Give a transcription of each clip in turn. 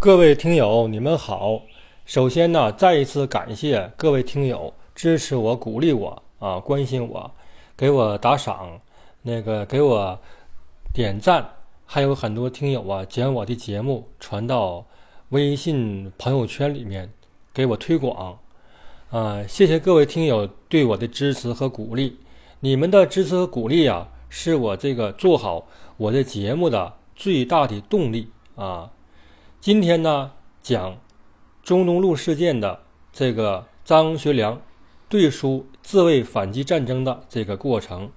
各位听友，你们好。首先呢，再一次感谢各位听友支持我、鼓励我啊，关心我，给我打赏，那个给我点赞，还有很多听友啊，将我的节目传到微信朋友圈里面，给我推广。啊，谢谢各位听友对我的支持和鼓励。你们的支持和鼓励啊，是我这个做好我的节目的最大的动力啊。今天呢，讲中东路事件的这个张学良对苏自卫反击战争的这个过程。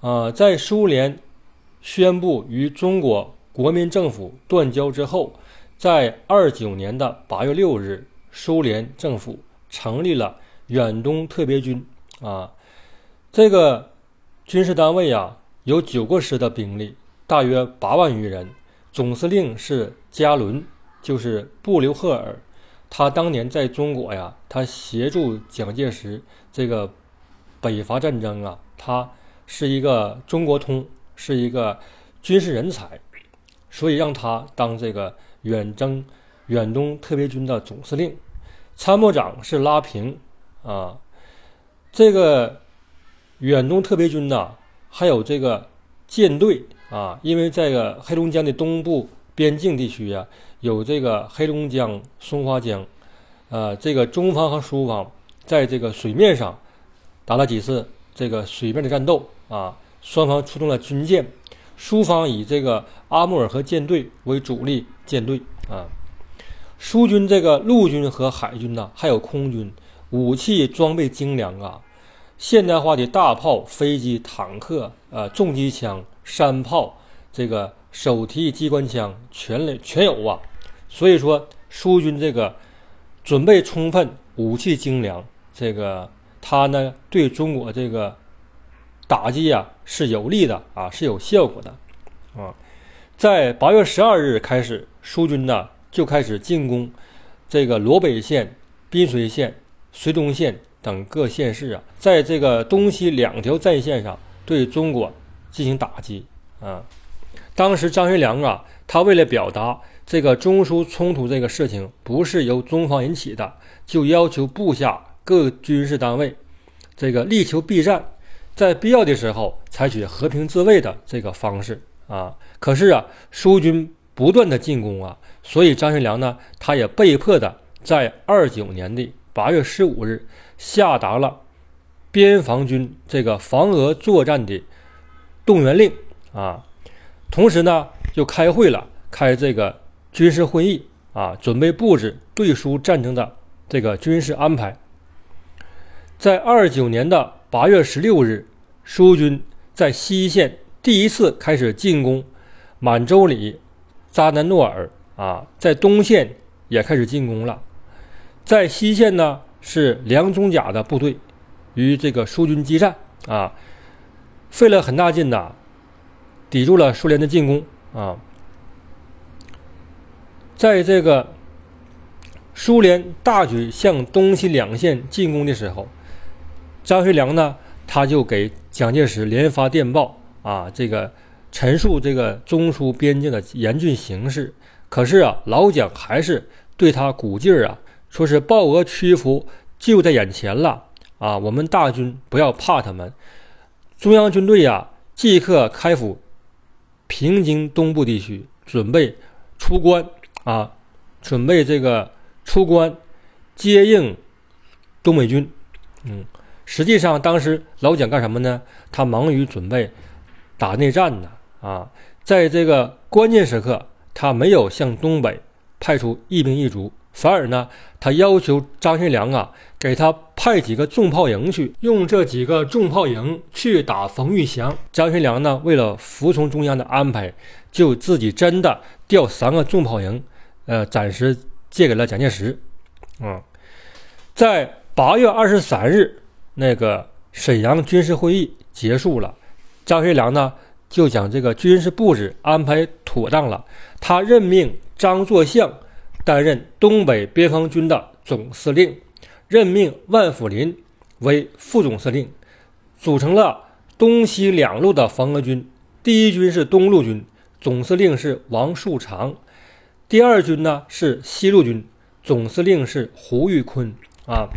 啊，在苏联宣布与中国国民政府断交之后，在二九年的八月六日，苏联政府成立了远东特别军。啊，这个军事单位啊，有九个师的兵力，大约八万余人。总司令是加伦，就是布留赫尔。他当年在中国呀，他协助蒋介石这个北伐战争啊，他是一个中国通，是一个军事人才，所以让他当这个远征远东特别军的总司令。参谋长是拉平啊。这个远东特别军呐，还有这个舰队。啊，因为这个黑龙江的东部边境地区啊，有这个黑龙江、松花江，呃，这个中方和苏方在这个水面上打了几次这个水面的战斗啊，双方出动了军舰，苏方以这个阿穆尔河舰队为主力舰队啊，苏军这个陆军和海军呐，还有空军，武器装备精良啊，现代化的大炮、飞机、坦克，呃，重机枪。山炮，这个手提机关枪全垒全有啊，所以说苏军这个准备充分，武器精良，这个他呢对中国这个打击啊是有利的啊，是有效果的啊。在八月十二日开始，苏军呢就开始进攻这个罗北县、滨水县、绥东县等各县市啊，在这个东西两条战线上对中国。进行打击啊！当时张学良啊，他为了表达这个中苏冲突这个事情不是由中方引起的，就要求部下各军事单位这个力求避战，在必要的时候采取和平自卫的这个方式啊。可是啊，苏军不断的进攻啊，所以张学良呢，他也被迫的在二九年的八月十五日下达了边防军这个防俄作战的。动员令啊，同时呢，又开会了，开这个军事会议啊，准备布置对苏战争的这个军事安排。在二九年的八月十六日，苏军在西线第一次开始进攻满洲里、扎南诺尔啊，在东线也开始进攻了。在西线呢，是梁中甲的部队与这个苏军激战啊。费了很大劲呐，抵住了苏联的进攻啊！在这个苏联大举向东西两线进攻的时候，张学良呢，他就给蒋介石连发电报啊，这个陈述这个中苏边境的严峻形势。可是啊，老蒋还是对他鼓劲儿啊，说是报俄屈服就在眼前了啊，我们大军不要怕他们。中央军队呀，即刻开赴平津东部地区，准备出关啊，准备这个出关接应东北军。嗯，实际上当时老蒋干什么呢？他忙于准备打内战呢。啊，在这个关键时刻，他没有向东北派出一兵一卒。反而呢，他要求张学良啊，给他派几个重炮营去，用这几个重炮营去打冯玉祥。张学良呢，为了服从中央的安排，就自己真的调三个重炮营，呃，暂时借给了蒋介石。啊，在八月二十三日，那个沈阳军事会议结束了，张学良呢就将这个军事布置安排妥当了，他任命张作相。担任东北边防军的总司令，任命万福林为副总司令，组成了东西两路的防俄军。第一军是东路军，总司令是王树常；第二军呢是西路军，总司令是胡玉坤。啊，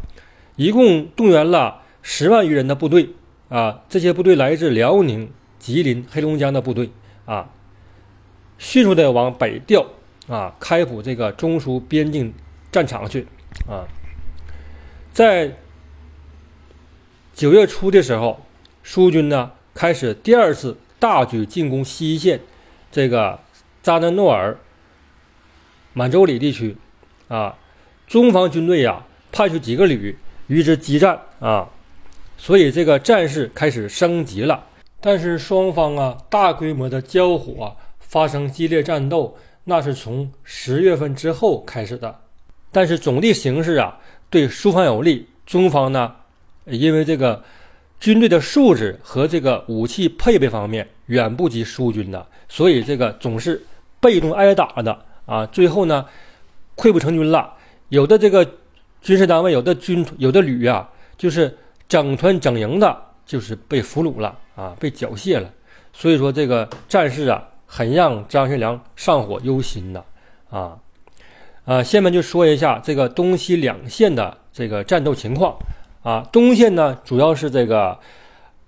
一共动员了十万余人的部队。啊，这些部队来自辽宁、吉林、黑龙江的部队。啊，迅速的往北调啊，开普这个中苏边境战场去啊，在九月初的时候，苏军呢开始第二次大举进攻西线这个扎纳诺尔。满洲里地区，啊，中方军队呀，派出几个旅与之激战啊，所以这个战事开始升级了。但是双方啊，大规模的交火发生激烈战斗，那是从十月份之后开始的。但是总的形势啊，对苏方有利。中方呢，因为这个军队的素质和这个武器配备方面远不及苏军的，所以这个总是被动挨打的。啊，最后呢，溃不成军了。有的这个军事单位，有的军，有的旅啊，就是整团整营的，就是被俘虏了啊，被缴械了。所以说这个战事啊，很让张学良上火忧心的啊。啊，下面就说一下这个东西两线的这个战斗情况啊。东线呢，主要是这个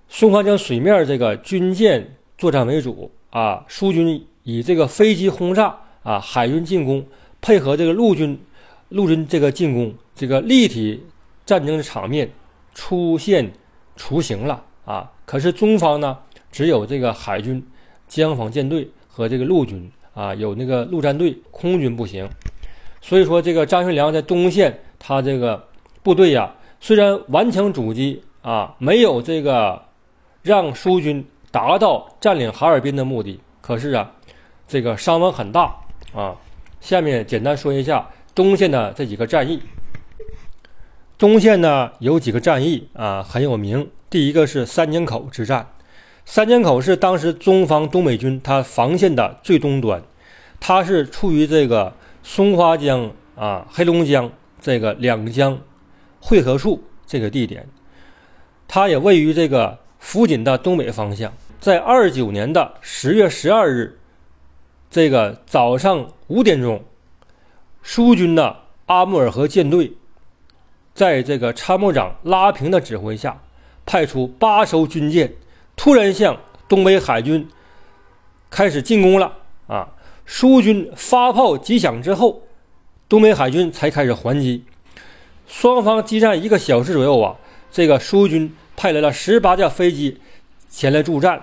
松花江水面这个军舰作战为主啊，苏军以这个飞机轰炸。啊，海军进攻配合这个陆军，陆军这个进攻，这个立体战争的场面出现雏形了啊！可是中方呢，只有这个海军江防舰队和这个陆军啊，有那个陆战队，空军不行。所以说，这个张学良在东线，他这个部队呀，虽然顽强阻击啊，没有这个让苏军达到占领哈尔滨的目的，可是啊，这个伤亡很大。啊，下面简单说一下东线的这几个战役。东线呢有几个战役啊很有名，第一个是三江口之战。三江口是当时中方东北军他防线的最东端，它是处于这个松花江啊、黑龙江这个两江汇合处这个地点，它也位于这个福锦的东北方向。在二九年的十月十二日。这个早上五点钟，苏军的阿穆尔河舰队，在这个参谋长拉平的指挥下，派出八艘军舰，突然向东北海军开始进攻了。啊，苏军发炮几响之后，东北海军才开始还击。双方激战一个小时左右啊，这个苏军派来了十八架飞机前来助战，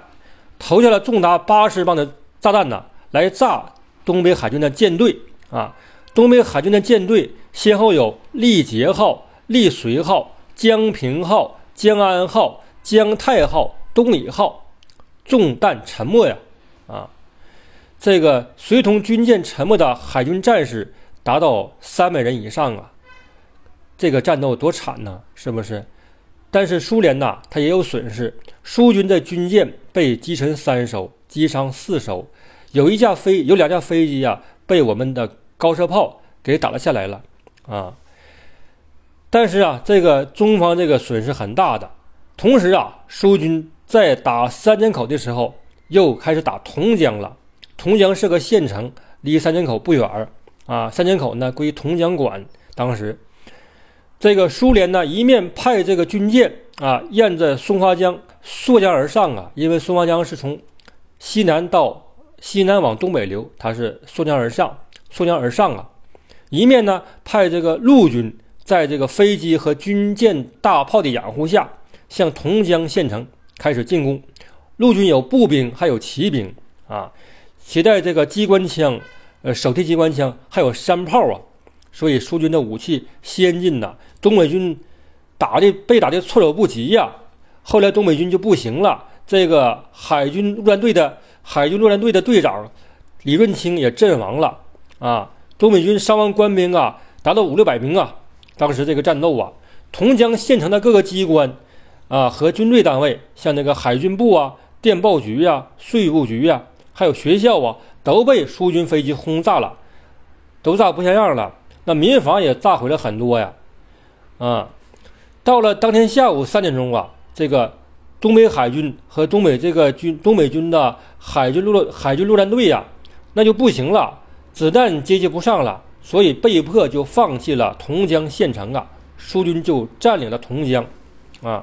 投下了重达八十磅的炸弹呢。来炸东北海军的舰队啊！东北海军的舰队先后有力捷号、力随号、江平号、江安号、江泰号、东里号，中弹沉没呀！啊，这个随同军舰沉没的海军战士达到三百人以上啊！这个战斗多惨呐，是不是？但是苏联呐，它也有损失，苏军的军舰被击沉三艘，击伤四艘。有一架飞，有两架飞机呀，被我们的高射炮给打了下来了，啊！但是啊，这个中方这个损失很大的。同时啊，苏军在打三江口的时候，又开始打同江了。同江是个县城，离三江口不远儿啊。三江口呢归同江管。当时，这个苏联呢一面派这个军舰啊，沿着松花江溯江而上啊，因为松花江是从西南到。西南往东北流，它是溯江而上，溯江而上啊！一面呢派这个陆军在这个飞机和军舰大炮的掩护下，向同江县城开始进攻。陆军有步兵，还有骑兵啊，携带这个机关枪，呃，手提机关枪，还有山炮啊。所以苏军的武器先进呐，东北军打的被打的措手不及呀。后来东北军就不行了，这个海军陆战队的。海军陆战队的队长李润清也阵亡了啊！东北军伤亡官兵啊，达到五六百名啊！当时这个战斗啊，同江县城的各个机关啊和军队单位，像那个海军部啊、电报局啊、税务局啊，还有学校啊，都被苏军飞机轰炸了，都炸不像样了。那民房也炸毁了很多呀！啊，到了当天下午三点钟啊，这个。东北海军和东北这个军东北军的海军陆海军陆战队呀，那就不行了。子弹接济不上了，所以被迫就放弃了同江县城啊，苏军就占领了同江，啊，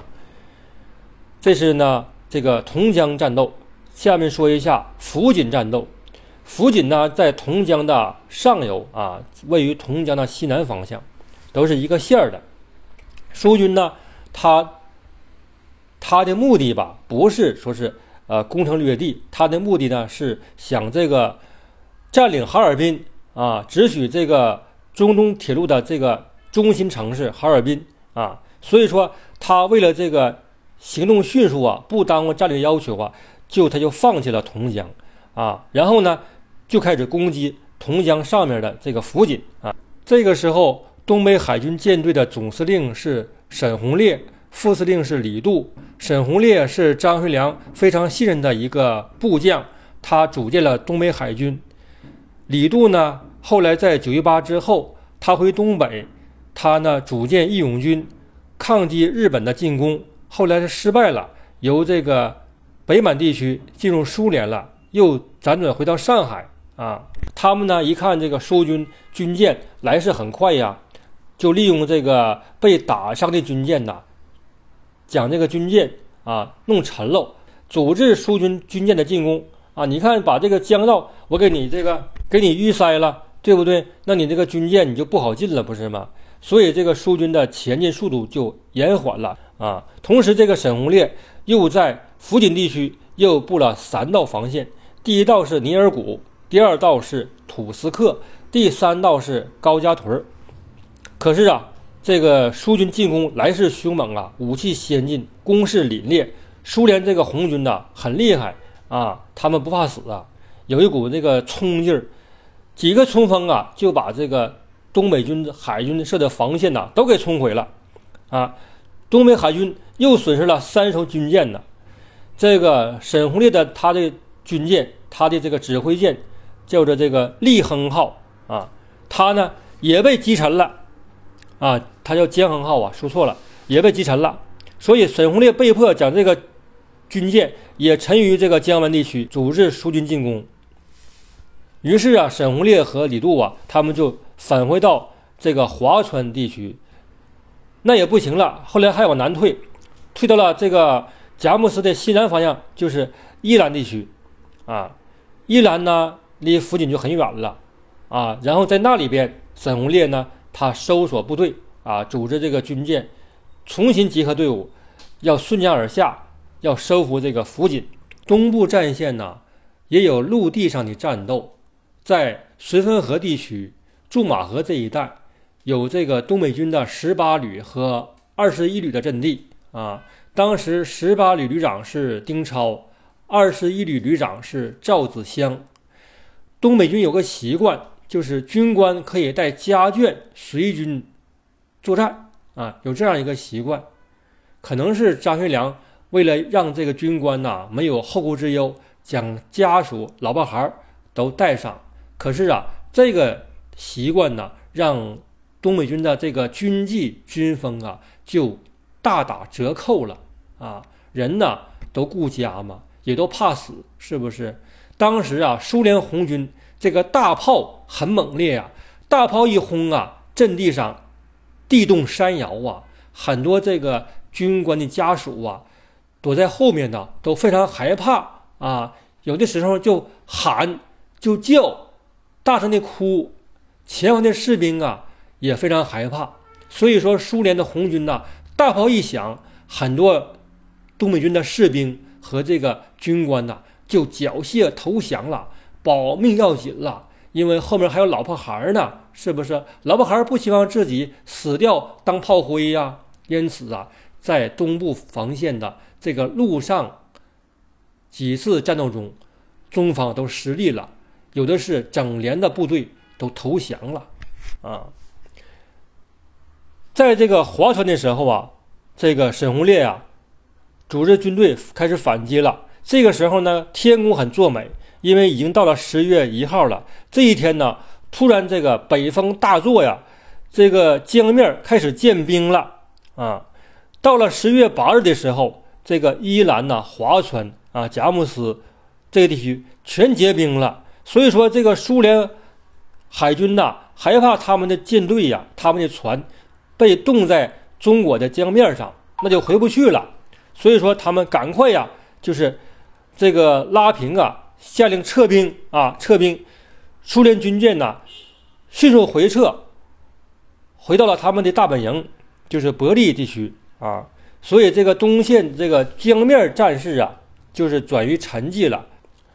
这是呢这个同江战斗。下面说一下福锦战斗。福锦呢在同江的上游啊，位于同江的西南方向，都是一个线儿的。苏军呢，他他的目的吧，不是说是呃攻城略地，他的目的呢是想这个占领哈尔滨啊，只许这个中东铁路的这个中心城市哈尔滨啊。所以说，他为了这个行动迅速啊，不耽误战略要求啊。就他就放弃了同江，啊，然后呢，就开始攻击同江上面的这个福锦啊。这个时候，东北海军舰队的总司令是沈鸿烈，副司令是李杜。沈鸿烈是张学良非常信任的一个部将，他组建了东北海军。李杜呢，后来在九一八之后，他回东北，他呢组建义勇军，抗击日本的进攻，后来是失败了，由这个。北满地区进入苏联了，又辗转回到上海啊。他们呢一看这个苏军军舰来势很快呀，就利用这个被打伤的军舰呐，将这个军舰啊弄沉了，阻止苏军军舰的进攻啊。你看，把这个江道我给你这个给你淤塞了，对不对？那你这个军舰你就不好进了，不是吗？所以这个苏军的前进速度就延缓了啊。同时，这个沈鸿烈又在。福锦地区又布了三道防线，第一道是尼尔谷，第二道是土斯克，第三道是高加屯。可是啊，这个苏军进攻来势凶猛啊，武器先进，攻势凛冽。苏联这个红军呐很厉害啊，他们不怕死啊，有一股这个冲劲儿，几个冲锋啊就把这个东北军海军设的防线呐都给冲毁了啊。东北海军又损失了三艘军舰呢。这个沈鸿烈的他的军舰，他的这个指挥舰叫做这个立亨号啊，他呢也被击沉了啊，他叫江亨号啊，说错了，也被击沉了。所以沈鸿烈被迫将这个军舰也沉于这个江湾地区，阻止苏军进攻。于是啊，沈鸿烈和李杜啊，他们就返回到这个华川地区，那也不行了，后来还往南退，退到了这个。佳木斯的西南方向就是伊兰地区，啊，伊兰呢离福锦就很远了，啊，然后在那里边，沈鸿烈呢他搜索部队，啊，组织这个军舰，重新集合队伍，要顺江而下，要收复这个福锦。东部战线呢也有陆地上的战斗，在绥芬河地区、驻马河这一带，有这个东北军的十八旅和二十一旅的阵地，啊。当时十八旅旅长是丁超，二十一旅旅长是赵子湘。东北军有个习惯，就是军官可以带家眷随军作战啊，有这样一个习惯。可能是张学良为了让这个军官呐没有后顾之忧，将家属、老婆孩儿都带上。可是啊，这个习惯呢，让东北军的这个军纪军风啊就大打折扣了。啊，人呢都顾家嘛，也都怕死，是不是？当时啊，苏联红军这个大炮很猛烈啊，大炮一轰啊，阵地上地动山摇啊，很多这个军官的家属啊，躲在后面呢，都非常害怕啊，有的时候就喊就叫，大声的哭，前方的士兵啊也非常害怕。所以说，苏联的红军呐，大炮一响，很多。东北军的士兵和这个军官呐，就缴械投降了，保命要紧了，因为后面还有老婆孩儿呢，是不是？老婆孩儿不希望自己死掉当炮灰呀。因此啊，在东部防线的这个路上几次战斗中，中方都失利了，有的是整连的部队都投降了啊。在这个划船的时候啊，这个沈鸿烈呀。组织军队开始反击了。这个时候呢，天公很作美，因为已经到了十月一号了。这一天呢，突然这个北风大作呀，这个江面开始见冰了啊。到了十月八日的时候，这个伊兰呐、华川啊、佳木斯这个地区全结冰了。所以说，这个苏联海军呐害怕他们的舰队呀，他们的船被冻在中国的江面上，那就回不去了。所以说他们赶快呀，就是这个拉平啊，下令撤兵啊，撤兵。苏联军舰呐，迅速回撤，回到了他们的大本营，就是伯利地区啊。所以这个东线这个江面战事啊，就是转于沉寂了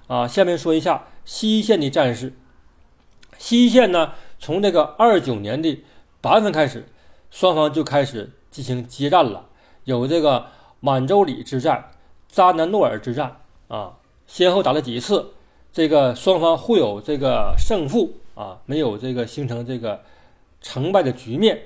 啊。下面说一下西线的战事。西线呢，从这个二九年的八月份开始，双方就开始进行接战了，有这个满洲里之战、扎南诺尔之战啊，先后打了几次。这个双方互有这个胜负啊，没有这个形成这个成败的局面。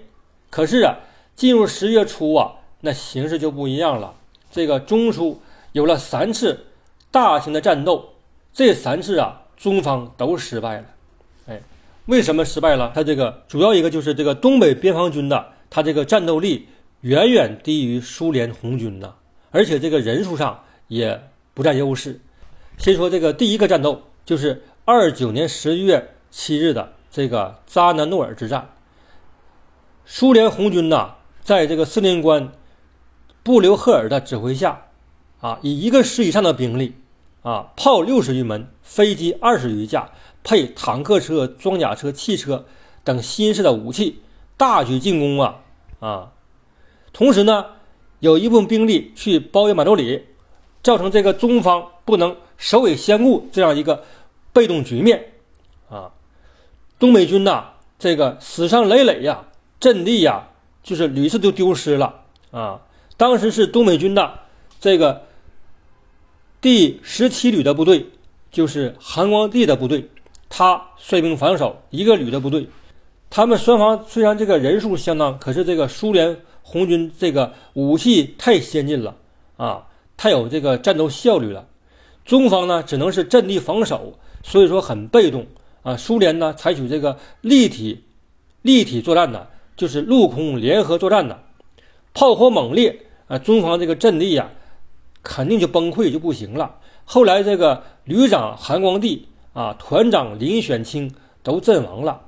可是啊，进入十月初啊，那形势就不一样了。这个中苏有了三次大型的战斗，这三次啊，中方都失败了。哎，为什么失败了？他这个主要一个就是这个东北边防军的，他这个战斗力远远低于苏联红军呐，而且这个人数上也不占优势。先说这个第一个战斗，就是二九年十一月七日的这个扎南诺尔之战。苏联红军呐，在这个司令官布留赫尔的指挥下，啊，以一个师以上的兵力，啊，炮六十余门，飞机二十余架，配坦克车、装甲车、汽车等新式的武器，大举进攻啊啊！同时呢，有一部分兵力去包围满洲里，造成这个中方不能。首尾相顾这样一个被动局面啊，东北军呐，这个死伤累累呀，阵地呀，就是屡次都丢失了啊。当时是东北军的这个第十七旅的部队，就是韩光帝的部队，他率兵防守一个旅的部队。他们双方虽然这个人数相当，可是这个苏联红军这个武器太先进了啊，太有这个战斗效率了。中方呢只能是阵地防守，所以说很被动啊。苏联呢采取这个立体立体作战呢，就是陆空联合作战呢，炮火猛烈啊，中方这个阵地呀肯定就崩溃就不行了。后来这个旅长韩光帝啊，团长林选清都阵亡了。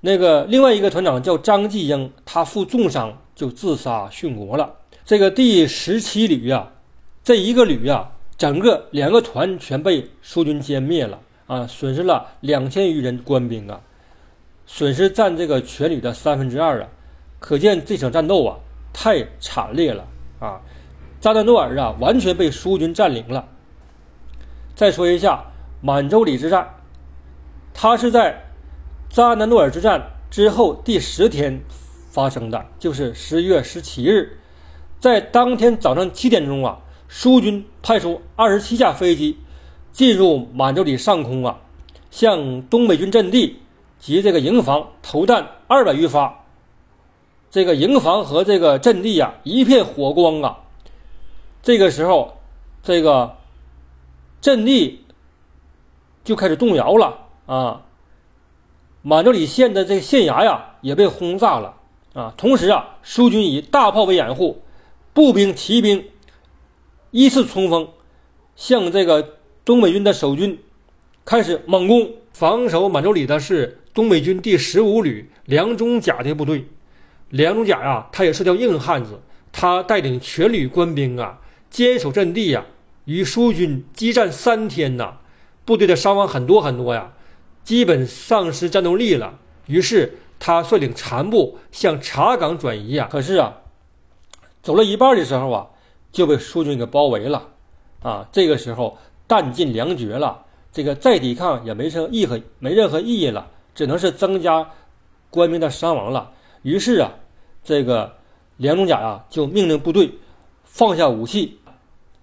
那个另外一个团长叫张继英，他负重伤就自杀殉国了。这个第十七旅呀，这一个旅呀。整个两个团全被苏军歼灭了啊，损失了两千余人官兵啊，损失占这个全旅的三分之二啊，可见这场战斗啊太惨烈了啊！扎达诺尔啊完全被苏军占领了。再说一下满洲里之战，它是在扎达诺尔之战之后第十天发生的，就是十一月十七日，在当天早上七点钟啊。苏军派出二十七架飞机进入满洲里上空啊，向东北军阵地及这个营房投弹二百余发。这个营房和这个阵地呀，一片火光啊。这个时候，这个阵地就开始动摇了啊。满洲里县的这个县衙呀，也被轰炸了啊。同时啊，苏军以大炮为掩护，步兵、骑兵。依次冲锋，向这个东北军的守军开始猛攻。防守满洲里的是东北军第十五旅梁中甲的部队。梁中甲呀，他也是条硬汉子，他带领全旅官兵啊，坚守阵地呀，与苏军激战三天呐，部队的伤亡很多很多呀，基本丧失战斗力了。于是他率领残部向茶岗转移呀。可是啊，走了一半的时候啊。就被苏军给包围了，啊，这个时候弹尽粮绝了，这个再抵抗也没什么意和没任何意义了，只能是增加官兵的伤亡了。于是啊，这个梁中甲呀就命令部队放下武器，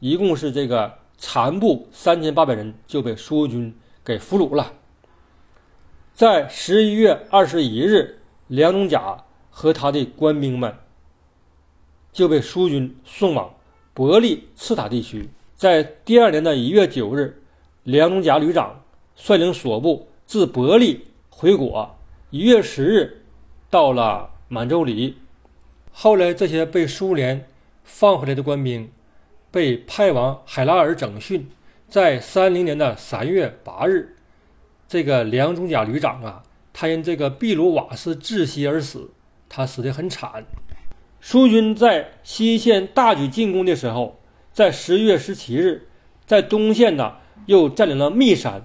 一共是这个残部三千八百人就被苏军给俘虏了。在十一月二十一日，梁中甲和他的官兵们就被苏军送往。伯利次塔地区，在第二年的一月九日，梁中甲旅长率领所部自伯利回国。一月十日，到了满洲里。后来，这些被苏联放回来的官兵被派往海拉尔整训。在三零年的三月八日，这个梁中甲旅长啊，他因这个壁炉瓦斯窒息而死，他死得很惨。苏军在西线大举进攻的时候，在十月十七日，在东线呢又占领了密山。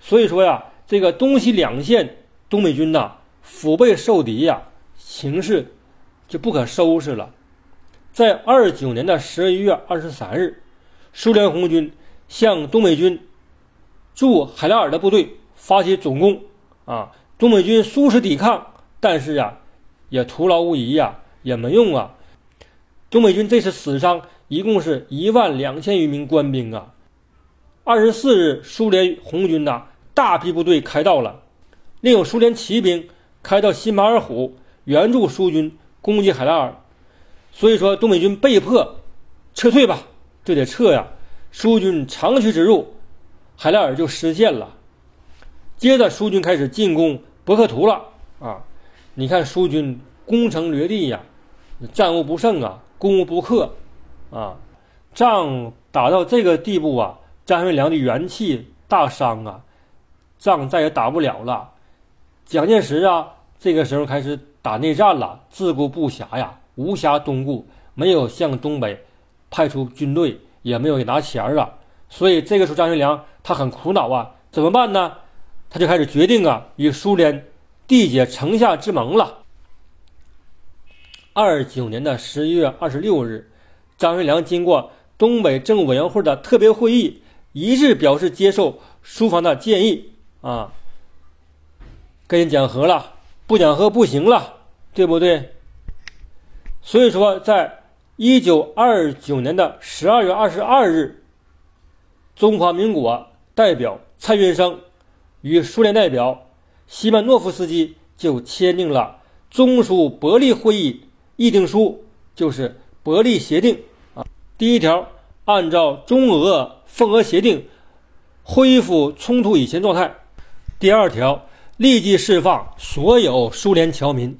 所以说呀，这个东西两线东北军呐，腹背受敌呀，形势就不可收拾了。在二九年的十一月二十三日，苏联红军向东北军驻海拉尔的部队发起总攻。啊，东北军殊死抵抗，但是啊，也徒劳无遗呀，也没用啊。东北军这次死伤一共是一万两千余名官兵啊。二十四日，苏联红军呐大批部队开到了，另有苏联骑兵开到新马尔虎援助苏军攻击海拉尔。所以说，东北军被迫撤退吧，就得撤呀。苏军长驱直入，海拉尔就失陷了。接着，苏军开始进攻博克图了啊！你看，苏军攻城略地呀，战无不胜啊，攻无不克啊。仗打到这个地步啊，张学良的元气大伤啊，仗再也打不了了。蒋介石啊，这个时候开始打内战了，自顾不暇呀。无暇东顾，没有向东北派出军队，也没有拿钱儿啊，所以这个时候张学良他很苦恼啊，怎么办呢？他就开始决定啊，与苏联缔结城下之盟了。二九年的十一月二十六日，张学良经过东北政务委员会的特别会议，一致表示接受苏方的建议啊，跟人讲和了，不讲和不行了，对不对？所以说，在一九二九年的十二月二十二日，中华民国代表蔡元生与苏联代表西曼诺夫斯基就签订了中苏伯利会议议定书，就是伯利协定啊。第一条，按照中俄奉俄协定，恢复冲突以前状态；第二条，立即释放所有苏联侨民。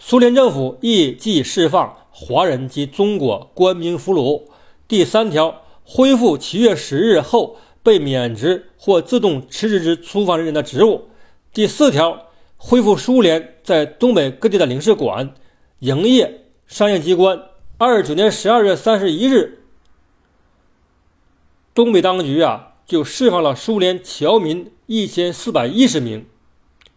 苏联政府亦即释放华人及中国官兵俘虏。第三条，恢复七月十日后被免职或自动辞职之出访人员的职务。第四条，恢复苏联在东北各地的领事馆、营业商业机关。二十九年十二月三十一日，东北当局啊就释放了苏联侨民一千四百一十名，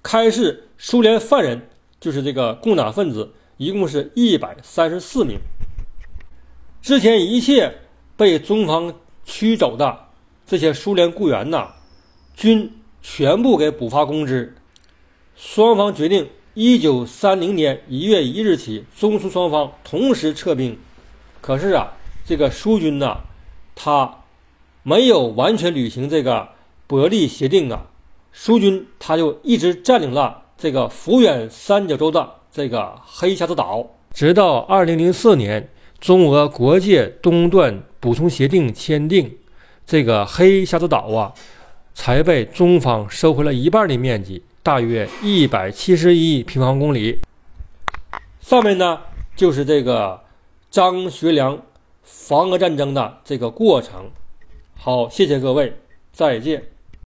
开释苏联犯人。就是这个共党分子，一共是一百三十四名。之前一切被中方驱走的这些苏联雇员呐，均全部给补发工资。双方决定，一九三零年一月一日起，中苏双方同时撤兵。可是啊，这个苏军呐，他没有完全履行这个伯利协定啊，苏军他就一直占领了。这个福远三角洲的这个黑匣子岛，直到二零零四年中俄国界东段补充协定签订，这个黑匣子岛啊，才被中方收回了一半的面积，大约一百七十一平方公里。上面呢就是这个张学良防俄战争的这个过程。好，谢谢各位，再见。